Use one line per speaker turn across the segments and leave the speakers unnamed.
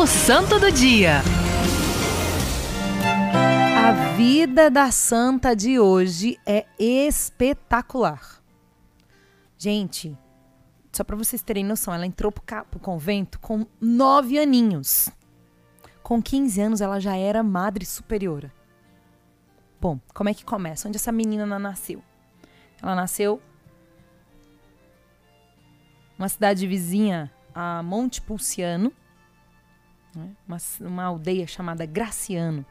O Santo do Dia.
A vida da santa de hoje é espetacular. Gente, só para vocês terem noção, ela entrou pro, pro convento com nove aninhos. Com 15 anos, ela já era madre superiora. Bom, como é que começa? Onde essa menina nasceu? Ela nasceu uma cidade vizinha a Monte Pulciano, né? uma, uma aldeia chamada Graciano.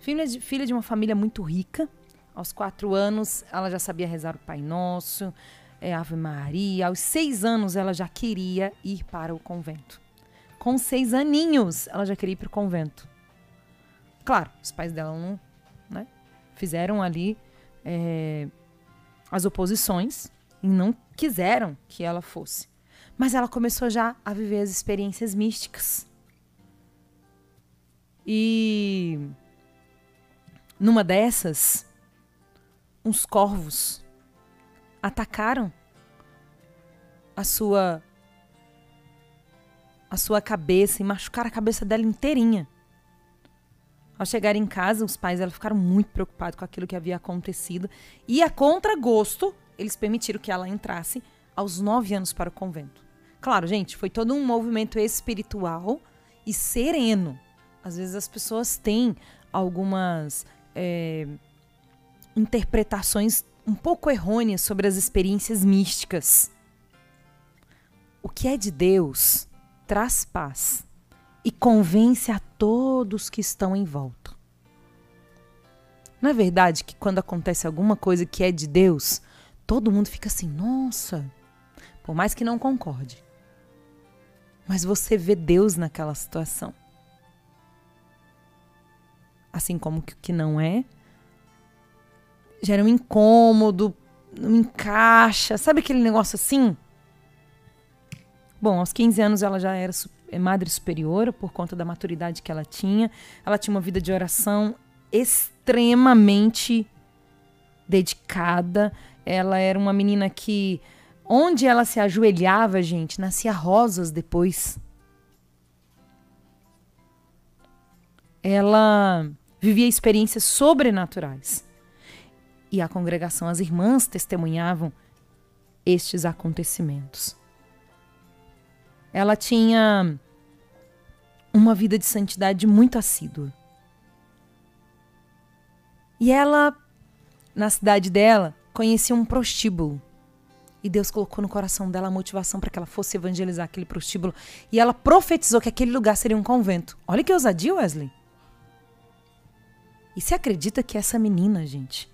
Filha de, filha de uma família muito rica. Aos quatro anos, ela já sabia rezar o Pai Nosso, é, Ave Maria. Aos seis anos, ela já queria ir para o convento. Com seis aninhos, ela já queria ir para o convento. Claro, os pais dela não né, fizeram ali é, as oposições e não quiseram que ela fosse. Mas ela começou já a viver as experiências místicas. E numa dessas, uns corvos atacaram a sua a sua cabeça e machucaram a cabeça dela inteirinha. Ao chegar em casa, os pais dela ficaram muito preocupados com aquilo que havia acontecido e a contragosto, eles permitiram que ela entrasse aos nove anos para o convento. Claro, gente, foi todo um movimento espiritual e sereno. Às vezes as pessoas têm algumas é, interpretações um pouco errôneas sobre as experiências místicas. O que é de Deus traz paz e convence a todos que estão em volta. Não é verdade que quando acontece alguma coisa que é de Deus, todo mundo fica assim, nossa, por mais que não concorde. Mas você vê Deus naquela situação. Assim como que que não é, gera um incômodo, não encaixa, sabe aquele negócio assim? Bom, aos 15 anos ela já era é, madre superiora por conta da maturidade que ela tinha. Ela tinha uma vida de oração extremamente dedicada. Ela era uma menina que onde ela se ajoelhava, gente, nascia rosas depois. Ela vivia experiências sobrenaturais. E a congregação, as irmãs testemunhavam estes acontecimentos. Ela tinha uma vida de santidade muito assídua. E ela, na cidade dela, conhecia um prostíbulo. E Deus colocou no coração dela a motivação para que ela fosse evangelizar aquele prostíbulo. E ela profetizou que aquele lugar seria um convento. Olha que ousadia, Wesley. E se acredita que essa menina, gente,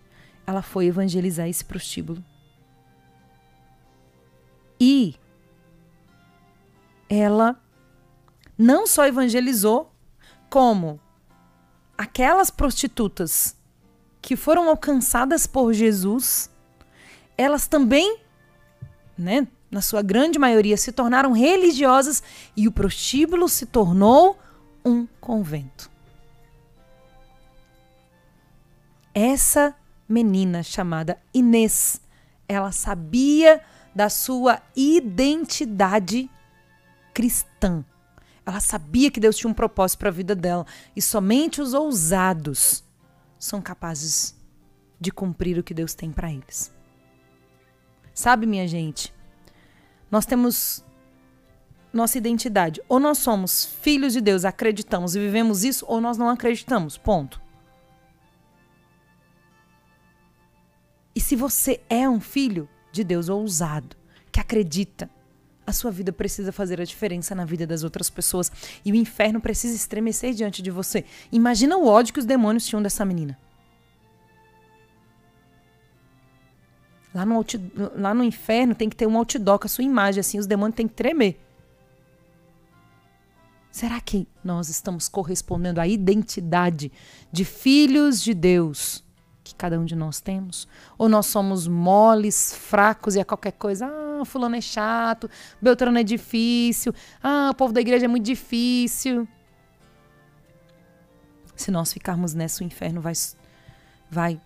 ela foi evangelizar esse prostíbulo? E ela não só evangelizou, como aquelas prostitutas que foram alcançadas por Jesus, elas também, né, na sua grande maioria, se tornaram religiosas e o prostíbulo se tornou um convento. Essa menina chamada Inês, ela sabia da sua identidade cristã. Ela sabia que Deus tinha um propósito para a vida dela e somente os ousados são capazes de cumprir o que Deus tem para eles. Sabe, minha gente? Nós temos nossa identidade. Ou nós somos filhos de Deus, acreditamos e vivemos isso, ou nós não acreditamos. Ponto. E se você é um filho de Deus ousado, que acredita, a sua vida precisa fazer a diferença na vida das outras pessoas e o inferno precisa estremecer diante de você. Imagina o ódio que os demônios tinham dessa menina. Lá no, lá no inferno tem que ter um outdoor com a sua imagem, assim, os demônios têm que tremer. Será que nós estamos correspondendo à identidade de filhos de Deus? Cada um de nós temos? Ou nós somos moles, fracos e a qualquer coisa, ah, fulano é chato, Beltrano é difícil, ah, o povo da igreja é muito difícil. Se nós ficarmos nessa, o inferno vai, vai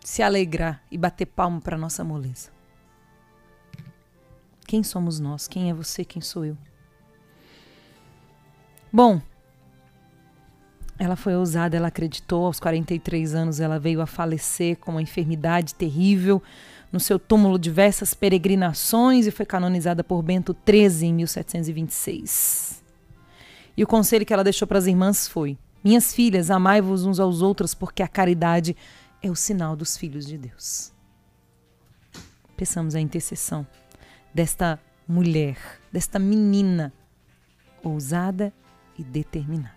se alegrar e bater palmo para nossa moleza. Quem somos nós? Quem é você? Quem sou eu? Bom, ela foi ousada, ela acreditou. Aos 43 anos, ela veio a falecer com uma enfermidade terrível. No seu túmulo, diversas peregrinações e foi canonizada por Bento XIII em 1726. E o conselho que ela deixou para as irmãs foi: Minhas filhas, amai-vos uns aos outros, porque a caridade é o sinal dos filhos de Deus. Peçamos a intercessão desta mulher, desta menina ousada e determinada.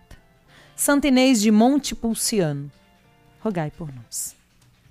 Santa Inês de Montepulciano, rogai por nós.